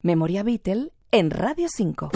Memoria Beatle en Radio 5.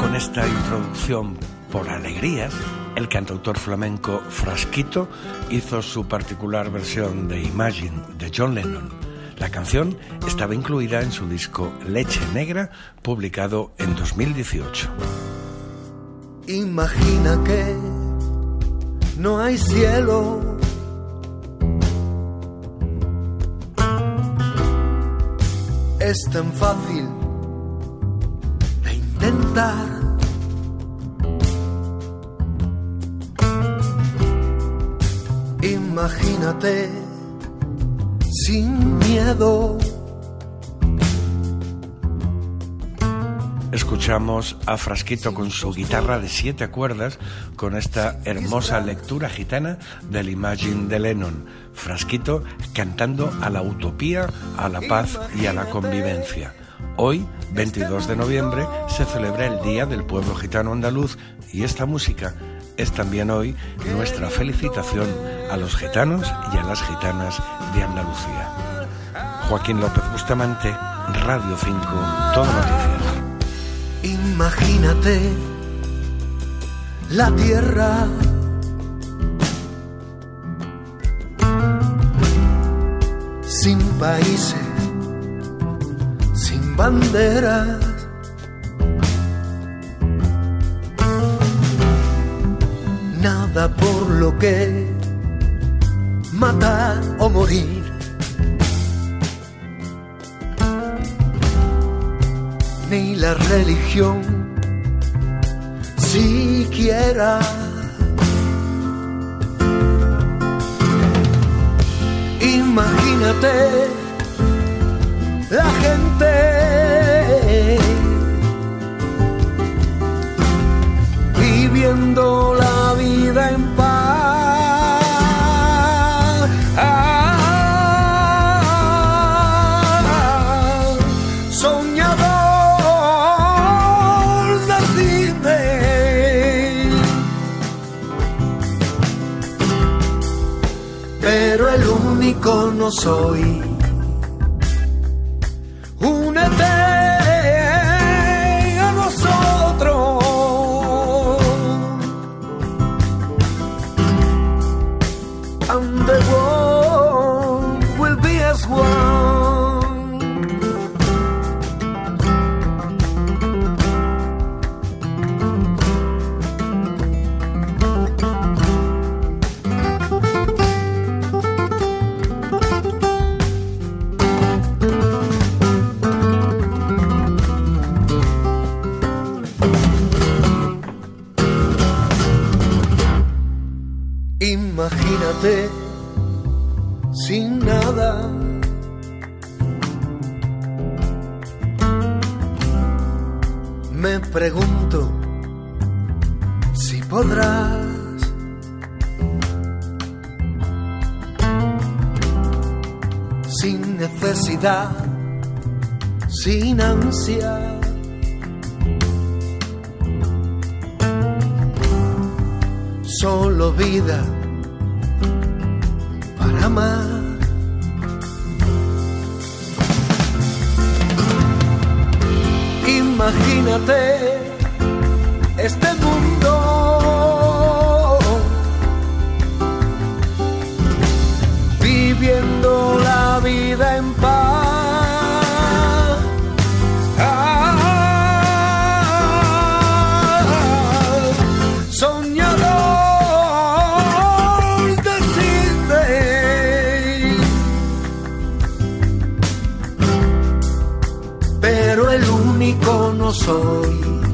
Con esta introducción por alegrías, el cantautor flamenco Frasquito hizo su particular versión de Imagine de John Lennon. La canción estaba incluida en su disco Leche Negra, publicado en 2018. Imagina que no hay cielo. Es tan fácil de intentar. Imagínate sin miedo. Escuchamos a Frasquito con su guitarra de siete cuerdas con esta hermosa lectura gitana del Imagine de Lennon. Frasquito cantando a la utopía, a la paz y a la convivencia. Hoy, 22 de noviembre, se celebra el Día del Pueblo Gitano Andaluz y esta música es también hoy nuestra felicitación a los gitanos y a las gitanas de Andalucía. Joaquín López Bustamante, Radio 5, Todo Noticias. Imagínate la tierra. Sin países, sin banderas. Nada por lo que matar o morir. Ni la religión siquiera. Imagínate la gente viviendo vida en soñador. Pero el único no soy. Imagínate sin nada. Pregunto si podrás sin necesidad, sin ansia. Solo vida para amar. Imagínate este mundo viviendo la vida en paz. Ah, soñador de Sydney. pero el único soy. Únete